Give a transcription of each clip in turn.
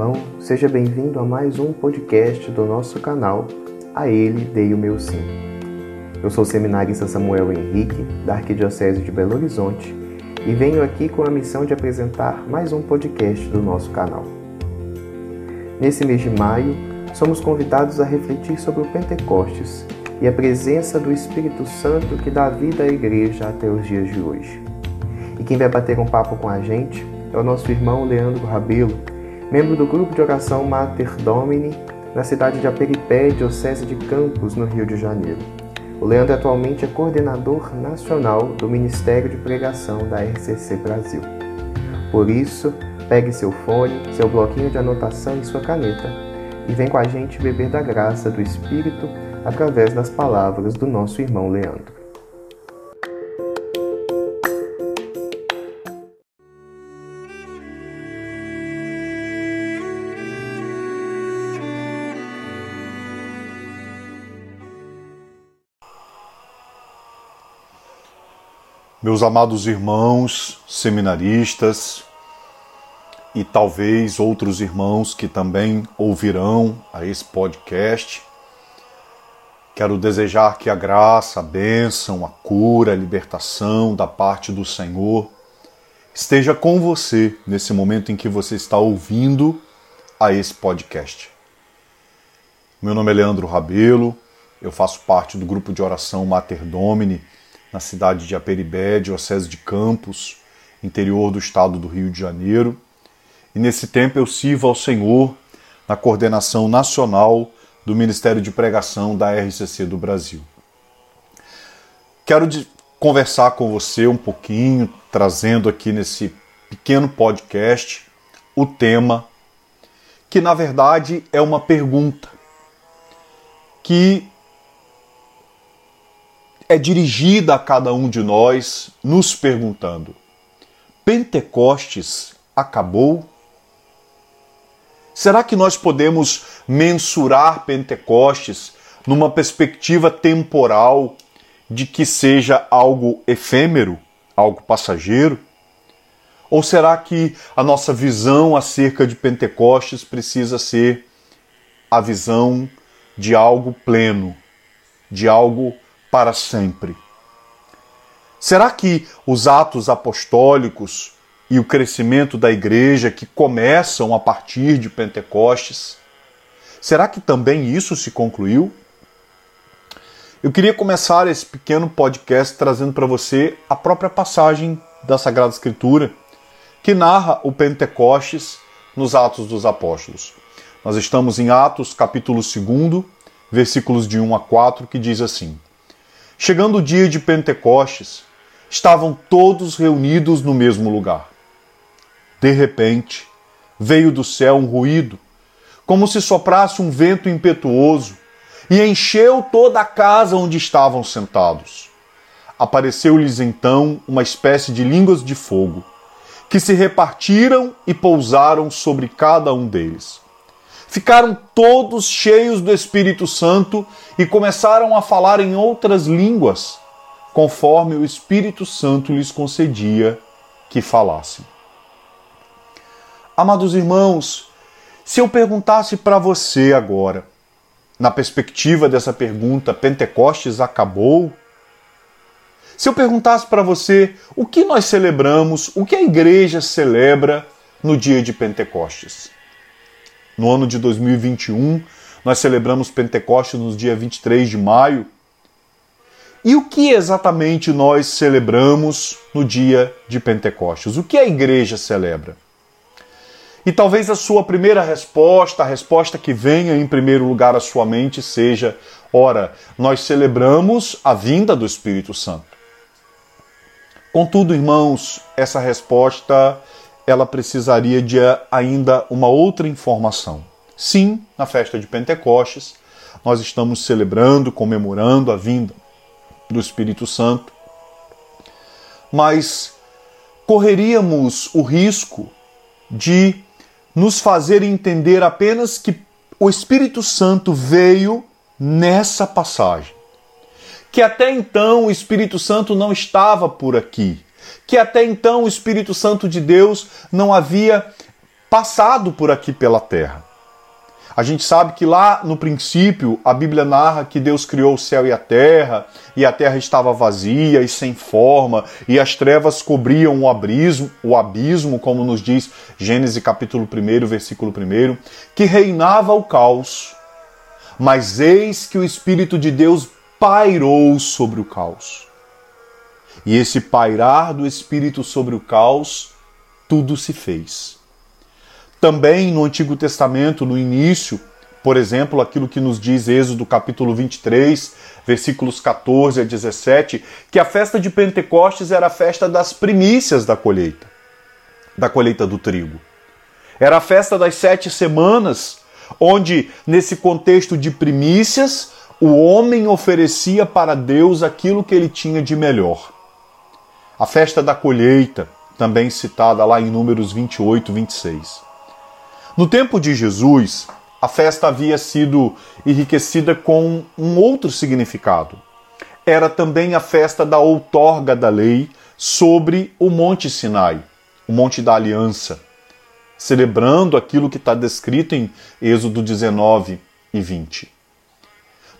irmão, seja bem-vindo a mais um podcast do nosso canal A Ele Dei o Meu Sim. Eu sou o seminarista Samuel Henrique, da Arquidiocese de Belo Horizonte, e venho aqui com a missão de apresentar mais um podcast do nosso canal. Nesse mês de maio, somos convidados a refletir sobre o Pentecostes e a presença do Espírito Santo que dá vida à igreja até os dias de hoje. E quem vai bater um papo com a gente é o nosso irmão Leandro Rabelo, membro do grupo de oração Mater Domini, na cidade de Aperipé, Diocese de Campos, no Rio de Janeiro. O Leandro atualmente é coordenador nacional do Ministério de Pregação da RCC Brasil. Por isso, pegue seu fone, seu bloquinho de anotação e sua caneta e vem com a gente beber da graça do Espírito através das palavras do nosso irmão Leandro. Meus amados irmãos seminaristas e talvez outros irmãos que também ouvirão a esse podcast, quero desejar que a graça, a bênção, a cura, a libertação da parte do Senhor esteja com você nesse momento em que você está ouvindo a esse podcast. Meu nome é Leandro Rabelo, eu faço parte do grupo de oração Mater Domini na cidade de Aperibé, Diocese de Campos, interior do estado do Rio de Janeiro. E nesse tempo eu sirvo ao Senhor na coordenação nacional do Ministério de Pregação da RCC do Brasil. Quero conversar com você um pouquinho, trazendo aqui nesse pequeno podcast o tema que na verdade é uma pergunta que é dirigida a cada um de nós, nos perguntando: Pentecostes acabou? Será que nós podemos mensurar Pentecostes numa perspectiva temporal de que seja algo efêmero, algo passageiro? Ou será que a nossa visão acerca de Pentecostes precisa ser a visão de algo pleno, de algo para sempre. Será que os atos apostólicos e o crescimento da igreja que começam a partir de Pentecostes, será que também isso se concluiu? Eu queria começar esse pequeno podcast trazendo para você a própria passagem da Sagrada Escritura que narra o Pentecostes nos Atos dos Apóstolos. Nós estamos em Atos, capítulo 2, versículos de 1 a 4, que diz assim: Chegando o dia de Pentecostes, estavam todos reunidos no mesmo lugar. De repente, veio do céu um ruído, como se soprasse um vento impetuoso, e encheu toda a casa onde estavam sentados. Apareceu-lhes então uma espécie de línguas de fogo, que se repartiram e pousaram sobre cada um deles ficaram todos cheios do Espírito Santo e começaram a falar em outras línguas, conforme o Espírito Santo lhes concedia que falassem. Amados irmãos, se eu perguntasse para você agora, na perspectiva dessa pergunta, Pentecostes acabou? Se eu perguntasse para você o que nós celebramos, o que a igreja celebra no dia de Pentecostes? No ano de 2021, nós celebramos Pentecostes no dia 23 de maio. E o que exatamente nós celebramos no dia de Pentecostes? O que a igreja celebra? E talvez a sua primeira resposta, a resposta que venha em primeiro lugar à sua mente seja: ora, nós celebramos a vinda do Espírito Santo. Contudo, irmãos, essa resposta ela precisaria de ainda uma outra informação. Sim, na festa de Pentecostes, nós estamos celebrando, comemorando a vinda do Espírito Santo, mas correríamos o risco de nos fazer entender apenas que o Espírito Santo veio nessa passagem. Que até então o Espírito Santo não estava por aqui, que até então o Espírito Santo de Deus não havia passado por aqui pela terra. A gente sabe que lá no princípio a Bíblia narra que Deus criou o céu e a terra, e a terra estava vazia e sem forma, e as trevas cobriam o abismo, o abismo, como nos diz Gênesis capítulo 1, versículo 1, que reinava o caos. Mas eis que o Espírito de Deus pairou sobre o caos. E esse pairar do Espírito sobre o caos, tudo se fez. Também no Antigo Testamento, no início, por exemplo, aquilo que nos diz Êxodo capítulo 23, versículos 14 a 17, que a festa de Pentecostes era a festa das primícias da colheita, da colheita do trigo. Era a festa das sete semanas, onde, nesse contexto de primícias, o homem oferecia para Deus aquilo que ele tinha de melhor. A festa da colheita, também citada lá em Números 28, 26. No tempo de Jesus, a festa havia sido enriquecida com um outro significado. Era também a festa da outorga da lei sobre o Monte Sinai, o Monte da Aliança, celebrando aquilo que está descrito em Êxodo 19 e 20.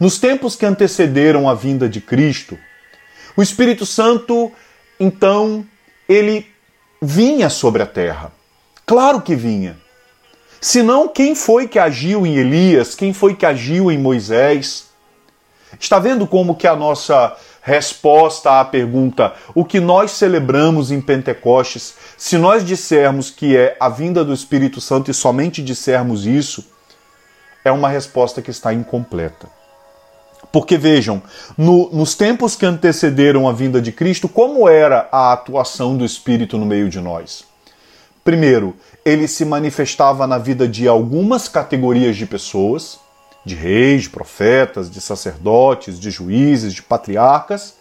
Nos tempos que antecederam a vinda de Cristo, o Espírito Santo, então, ele vinha sobre a terra. Claro que vinha Senão, quem foi que agiu em Elias? Quem foi que agiu em Moisés? Está vendo como que a nossa resposta à pergunta o que nós celebramos em Pentecostes, se nós dissermos que é a vinda do Espírito Santo e somente dissermos isso, é uma resposta que está incompleta. Porque vejam, no, nos tempos que antecederam a vinda de Cristo, como era a atuação do Espírito no meio de nós? Primeiro, ele se manifestava na vida de algumas categorias de pessoas, de reis, de profetas, de sacerdotes, de juízes, de patriarcas,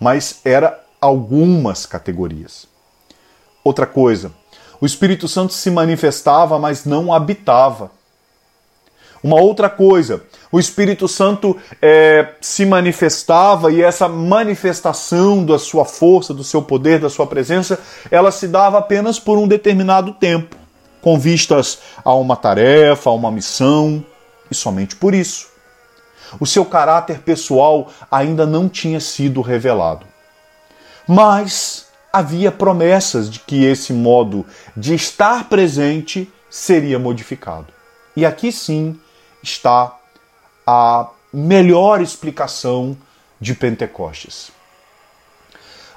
mas era algumas categorias. Outra coisa, o Espírito Santo se manifestava, mas não habitava. Uma outra coisa, o Espírito Santo é, se manifestava e essa manifestação da sua força, do seu poder, da sua presença, ela se dava apenas por um determinado tempo, com vistas a uma tarefa, a uma missão, e somente por isso. O seu caráter pessoal ainda não tinha sido revelado. Mas havia promessas de que esse modo de estar presente seria modificado. E aqui sim está a melhor explicação de Pentecostes.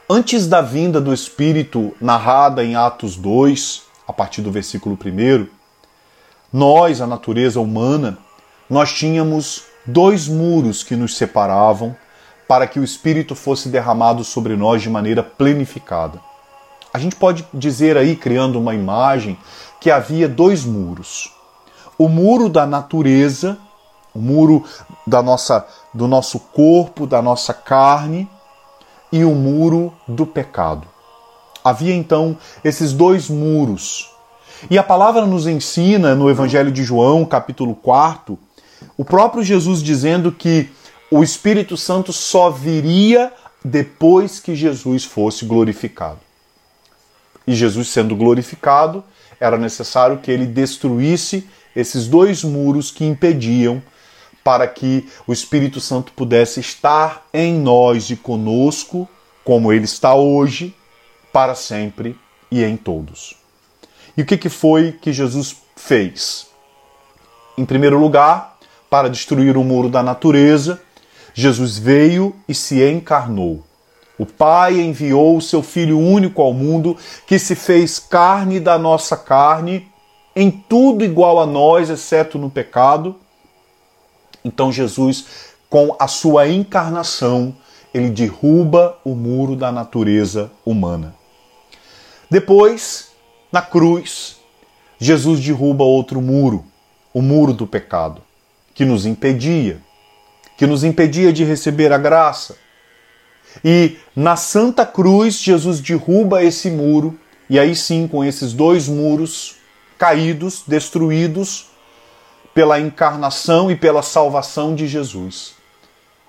Antes da vinda do Espírito, narrada em Atos 2, a partir do versículo 1, nós, a natureza humana, nós tínhamos dois muros que nos separavam para que o Espírito fosse derramado sobre nós de maneira planificada. A gente pode dizer aí, criando uma imagem, que havia dois muros o muro da natureza, o muro da nossa, do nosso corpo, da nossa carne, e o muro do pecado. Havia então esses dois muros. E a palavra nos ensina no Evangelho de João, capítulo 4, o próprio Jesus dizendo que o Espírito Santo só viria depois que Jesus fosse glorificado. E Jesus sendo glorificado, era necessário que ele destruísse esses dois muros que impediam para que o Espírito Santo pudesse estar em nós e conosco, como ele está hoje, para sempre e em todos. E o que, que foi que Jesus fez? Em primeiro lugar, para destruir o muro da natureza, Jesus veio e se encarnou. O Pai enviou o seu Filho único ao mundo, que se fez carne da nossa carne em tudo igual a nós, exceto no pecado. Então Jesus, com a sua encarnação, ele derruba o muro da natureza humana. Depois, na cruz, Jesus derruba outro muro, o muro do pecado, que nos impedia, que nos impedia de receber a graça. E na Santa Cruz, Jesus derruba esse muro, e aí sim, com esses dois muros, caídos, destruídos pela encarnação e pela salvação de Jesus.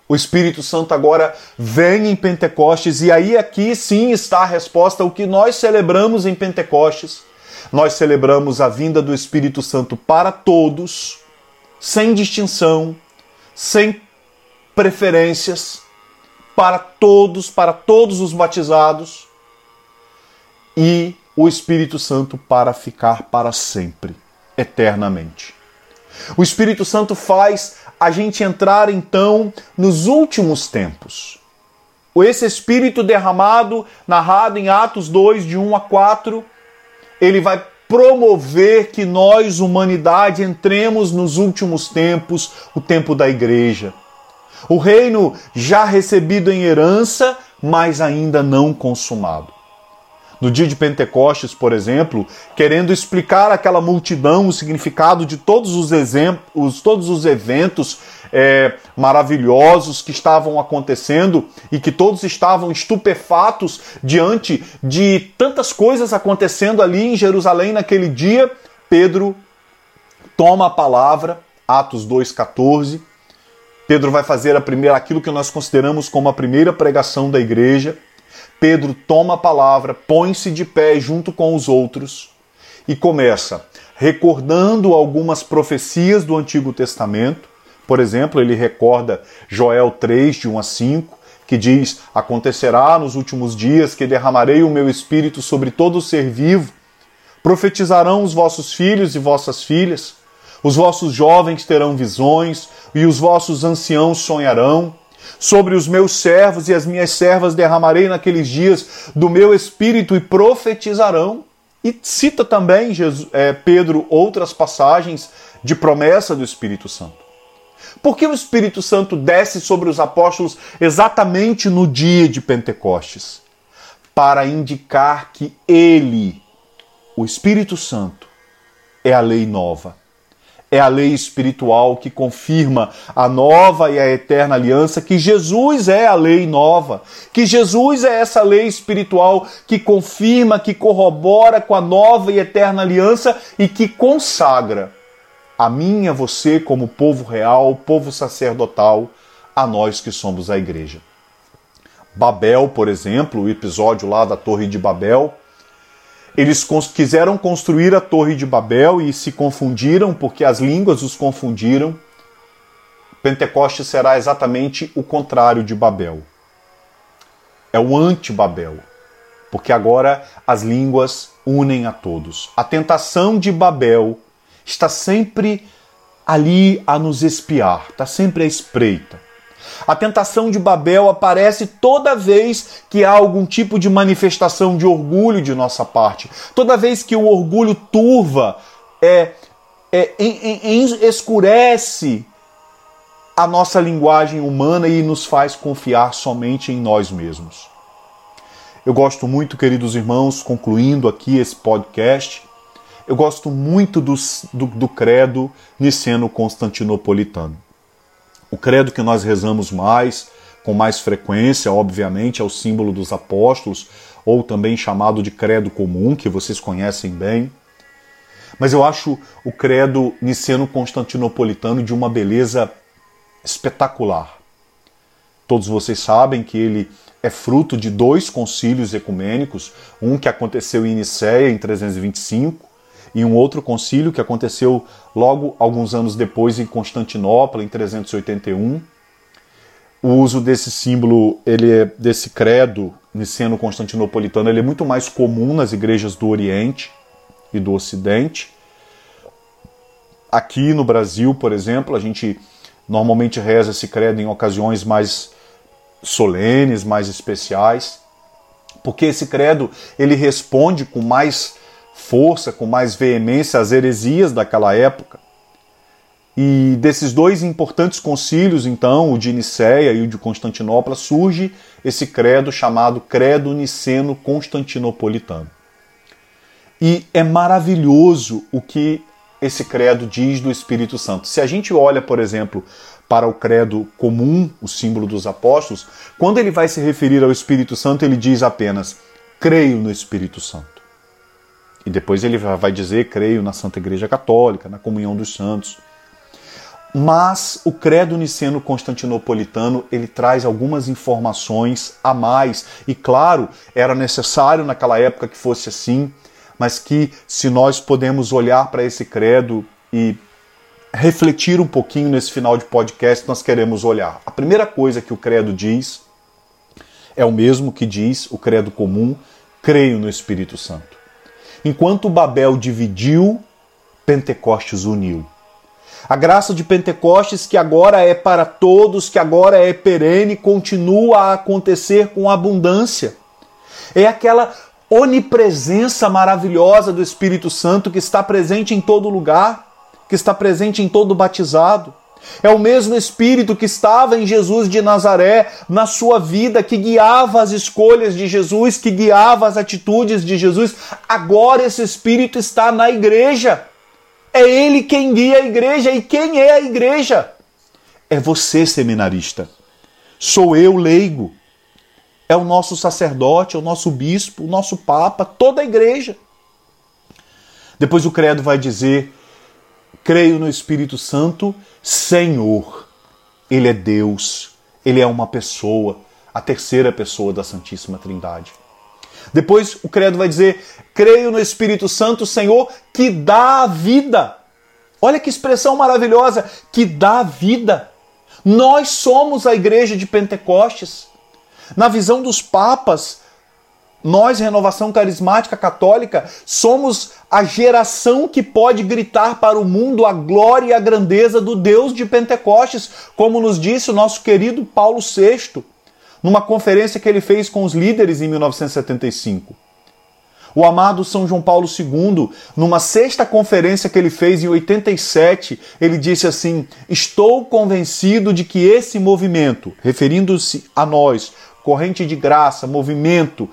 O Espírito Santo agora vem em Pentecostes, e aí aqui sim está a resposta ao que nós celebramos em Pentecostes, nós celebramos a vinda do Espírito Santo para todos, sem distinção, sem preferências, para todos, para todos os batizados, e o Espírito Santo para ficar para sempre, eternamente. O Espírito Santo faz a gente entrar então nos últimos tempos. Esse Espírito derramado, narrado em Atos 2, de 1 a 4, ele vai promover que nós, humanidade, entremos nos últimos tempos, o tempo da igreja. O reino já recebido em herança, mas ainda não consumado no dia de Pentecostes, por exemplo, querendo explicar àquela multidão o significado de todos os exemplos, todos os eventos é, maravilhosos que estavam acontecendo e que todos estavam estupefatos diante de tantas coisas acontecendo ali em Jerusalém naquele dia, Pedro toma a palavra, Atos 2,14. Pedro vai fazer a primeira, aquilo que nós consideramos como a primeira pregação da igreja Pedro toma a palavra, põe-se de pé junto com os outros e começa recordando algumas profecias do Antigo Testamento. Por exemplo, ele recorda Joel 3, de 1 a 5, que diz: Acontecerá nos últimos dias que derramarei o meu espírito sobre todo ser vivo. Profetizarão os vossos filhos e vossas filhas, os vossos jovens terão visões, e os vossos anciãos sonharão. Sobre os meus servos e as minhas servas derramarei naqueles dias do meu espírito e profetizarão. E cita também Jesus, é, Pedro outras passagens de promessa do Espírito Santo. Por que o Espírito Santo desce sobre os apóstolos exatamente no dia de Pentecostes? Para indicar que ele, o Espírito Santo, é a lei nova é a lei espiritual que confirma a nova e a eterna aliança, que Jesus é a lei nova, que Jesus é essa lei espiritual que confirma, que corrobora com a nova e eterna aliança e que consagra a mim e a você como povo real, povo sacerdotal, a nós que somos a igreja. Babel, por exemplo, o episódio lá da Torre de Babel, eles quiseram construir a Torre de Babel e se confundiram porque as línguas os confundiram. Pentecoste será exatamente o contrário de Babel. É o anti-Babel, porque agora as línguas unem a todos. A tentação de Babel está sempre ali a nos espiar, está sempre à espreita. A tentação de Babel aparece toda vez que há algum tipo de manifestação de orgulho de nossa parte. Toda vez que o orgulho turva, é, é, em, escurece a nossa linguagem humana e nos faz confiar somente em nós mesmos. Eu gosto muito, queridos irmãos, concluindo aqui esse podcast, eu gosto muito do, do, do credo niceno-constantinopolitano. O credo que nós rezamos mais, com mais frequência, obviamente, é o símbolo dos apóstolos, ou também chamado de credo comum, que vocês conhecem bem. Mas eu acho o credo niceno-constantinopolitano de uma beleza espetacular. Todos vocês sabem que ele é fruto de dois concílios ecumênicos, um que aconteceu em Nicéia em 325 e um outro concílio que aconteceu logo alguns anos depois em Constantinopla, em 381. O uso desse símbolo, ele é, desse credo niceno-constantinopolitano, ele é muito mais comum nas igrejas do Oriente e do Ocidente. Aqui no Brasil, por exemplo, a gente normalmente reza esse credo em ocasiões mais solenes, mais especiais, porque esse credo ele responde com mais força, com mais veemência às heresias daquela época. E desses dois importantes concílios, então, o de Nicéia e o de Constantinopla, surge esse credo chamado Credo Niceno Constantinopolitano. E é maravilhoso o que esse credo diz do Espírito Santo. Se a gente olha, por exemplo, para o credo comum, o símbolo dos apóstolos, quando ele vai se referir ao Espírito Santo, ele diz apenas: creio no Espírito Santo. E depois ele vai dizer: creio na Santa Igreja Católica, na comunhão dos santos. Mas o credo niceno constantinopolitano ele traz algumas informações a mais. E claro, era necessário naquela época que fosse assim, mas que se nós podemos olhar para esse credo e refletir um pouquinho nesse final de podcast, nós queremos olhar. A primeira coisa que o credo diz é o mesmo que diz o credo comum: creio no Espírito Santo. Enquanto Babel dividiu, Pentecostes uniu. A graça de Pentecostes, que agora é para todos, que agora é perene, continua a acontecer com abundância. É aquela onipresença maravilhosa do Espírito Santo que está presente em todo lugar, que está presente em todo batizado. É o mesmo Espírito que estava em Jesus de Nazaré, na sua vida, que guiava as escolhas de Jesus, que guiava as atitudes de Jesus. Agora esse Espírito está na igreja. É Ele quem guia a igreja. E quem é a igreja? É você, seminarista. Sou eu, leigo. É o nosso sacerdote, é o nosso bispo, o nosso papa, toda a igreja. Depois o credo vai dizer: creio no Espírito Santo, Senhor. Ele é Deus, ele é uma pessoa, a terceira pessoa da Santíssima Trindade. Depois o credo vai dizer: creio no Espírito Santo, Senhor, que dá a vida. Olha que expressão maravilhosa, que dá vida. Nós somos a igreja de Pentecostes. Na visão dos papas, nós, Renovação Carismática Católica, somos a geração que pode gritar para o mundo a glória e a grandeza do Deus de Pentecostes, como nos disse o nosso querido Paulo VI, numa conferência que ele fez com os líderes em 1975. O amado São João Paulo II, numa sexta conferência que ele fez em 87, ele disse assim: Estou convencido de que esse movimento, referindo-se a nós, corrente de graça, movimento,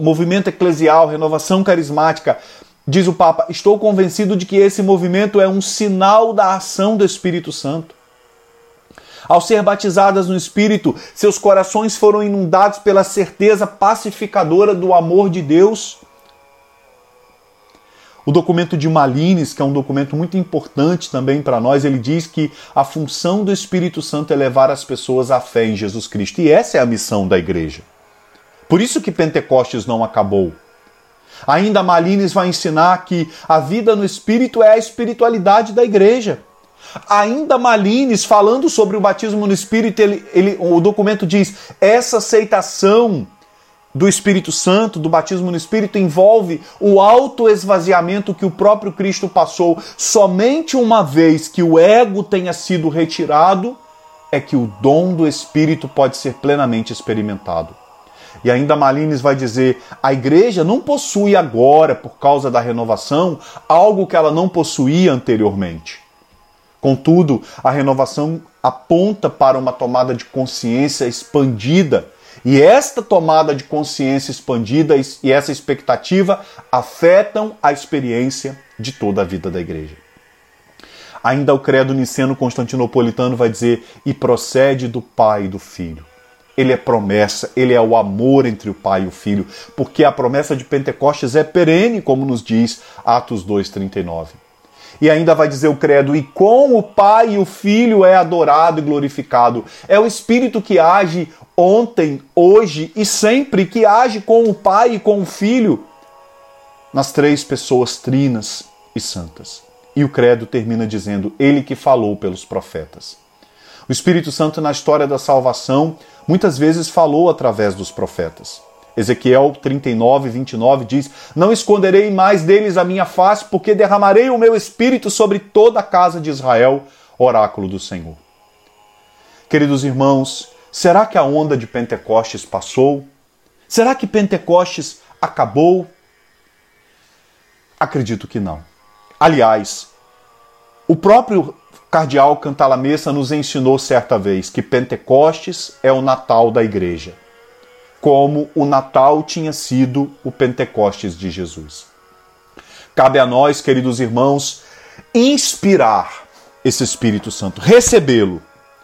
movimento eclesial, renovação carismática. Diz o Papa: Estou convencido de que esse movimento é um sinal da ação do Espírito Santo. Ao ser batizadas no Espírito, seus corações foram inundados pela certeza pacificadora do amor de Deus. O documento de Malines, que é um documento muito importante também para nós, ele diz que a função do Espírito Santo é levar as pessoas à fé em Jesus Cristo. E essa é a missão da igreja. Por isso que Pentecostes não acabou. Ainda Malines vai ensinar que a vida no Espírito é a espiritualidade da igreja. Ainda Malines, falando sobre o batismo no Espírito, ele, ele, o documento diz: essa aceitação do Espírito Santo, do batismo no Espírito, envolve o autoesvaziamento que o próprio Cristo passou. Somente uma vez que o ego tenha sido retirado, é que o dom do Espírito pode ser plenamente experimentado. E ainda Malines vai dizer: a igreja não possui agora, por causa da renovação, algo que ela não possuía anteriormente. Contudo, a renovação aponta para uma tomada de consciência expandida. E esta tomada de consciência expandida e essa expectativa afetam a experiência de toda a vida da igreja. Ainda o credo niceno-constantinopolitano vai dizer: e procede do Pai e do Filho. Ele é promessa, ele é o amor entre o Pai e o Filho, porque a promessa de Pentecostes é perene, como nos diz Atos 2,39. E ainda vai dizer o credo: e com o Pai e o Filho é adorado e glorificado. É o Espírito que age ontem, hoje e sempre, que age com o Pai e com o Filho, nas três pessoas trinas e santas. E o credo termina dizendo: Ele que falou pelos profetas. O Espírito Santo, na história da salvação, muitas vezes falou através dos profetas. Ezequiel 39, 29 diz: Não esconderei mais deles a minha face, porque derramarei o meu espírito sobre toda a casa de Israel, oráculo do Senhor. Queridos irmãos, será que a onda de Pentecostes passou? Será que Pentecostes acabou? Acredito que não. Aliás, o próprio cardeal Cantalamessa nos ensinou certa vez que Pentecostes é o Natal da igreja, como o Natal tinha sido o Pentecostes de Jesus. Cabe a nós, queridos irmãos, inspirar esse Espírito Santo, recebê-lo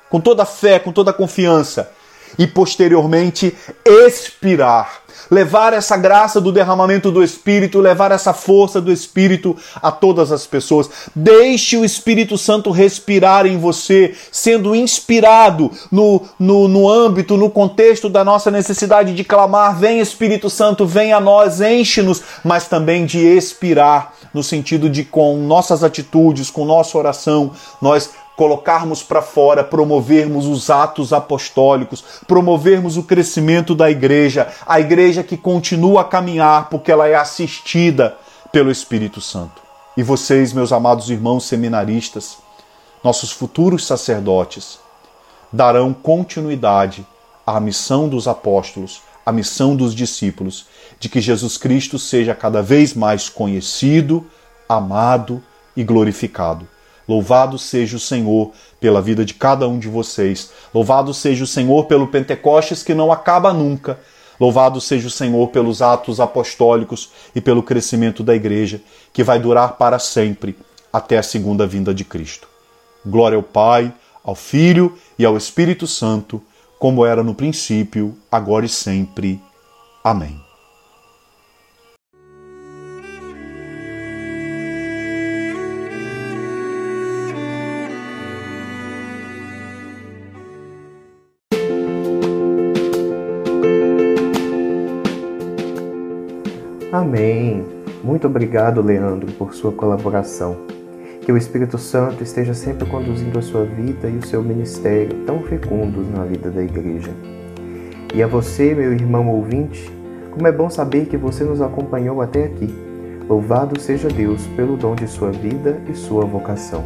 com toda a fé, com toda a confiança e posteriormente expirar levar essa graça do derramamento do Espírito, levar essa força do Espírito a todas as pessoas. Deixe o Espírito Santo respirar em você, sendo inspirado no, no, no âmbito, no contexto da nossa necessidade de clamar: Vem Espírito Santo, vem a nós, enche-nos, mas também de expirar, no sentido de com nossas atitudes, com nossa oração, nós colocarmos para fora, promovermos os atos apostólicos, promovermos o crescimento da igreja, a igreja que continua a caminhar porque ela é assistida pelo Espírito Santo. E vocês, meus amados irmãos seminaristas, nossos futuros sacerdotes, darão continuidade à missão dos apóstolos, à missão dos discípulos, de que Jesus Cristo seja cada vez mais conhecido, amado e glorificado Louvado seja o Senhor pela vida de cada um de vocês. Louvado seja o Senhor pelo Pentecostes que não acaba nunca. Louvado seja o Senhor pelos atos apostólicos e pelo crescimento da igreja, que vai durar para sempre até a segunda vinda de Cristo. Glória ao Pai, ao Filho e ao Espírito Santo, como era no princípio, agora e sempre. Amém. Muito obrigado, Leandro, por sua colaboração. Que o Espírito Santo esteja sempre conduzindo a sua vida e o seu ministério tão fecundos na vida da igreja. E a você, meu irmão ouvinte, como é bom saber que você nos acompanhou até aqui. Louvado seja Deus pelo dom de sua vida e sua vocação.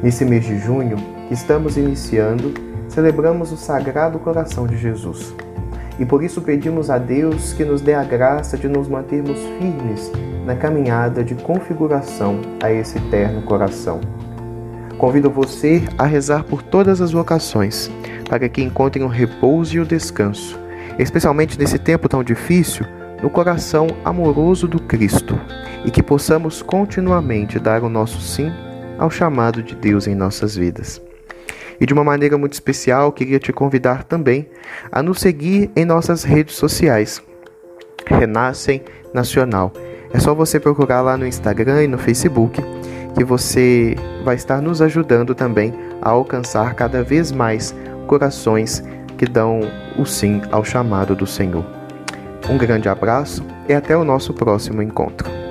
Nesse mês de junho, que estamos iniciando, celebramos o Sagrado Coração de Jesus e por isso pedimos a Deus que nos dê a graça de nos mantermos firmes na caminhada de configuração a esse eterno coração. Convido você a rezar por todas as vocações, para que encontrem o repouso e o descanso, especialmente nesse tempo tão difícil, no coração amoroso do Cristo, e que possamos continuamente dar o nosso sim ao chamado de Deus em nossas vidas. E de uma maneira muito especial, queria te convidar também a nos seguir em nossas redes sociais. Renascem Nacional. É só você procurar lá no Instagram e no Facebook que você vai estar nos ajudando também a alcançar cada vez mais corações que dão o sim ao chamado do Senhor. Um grande abraço e até o nosso próximo encontro.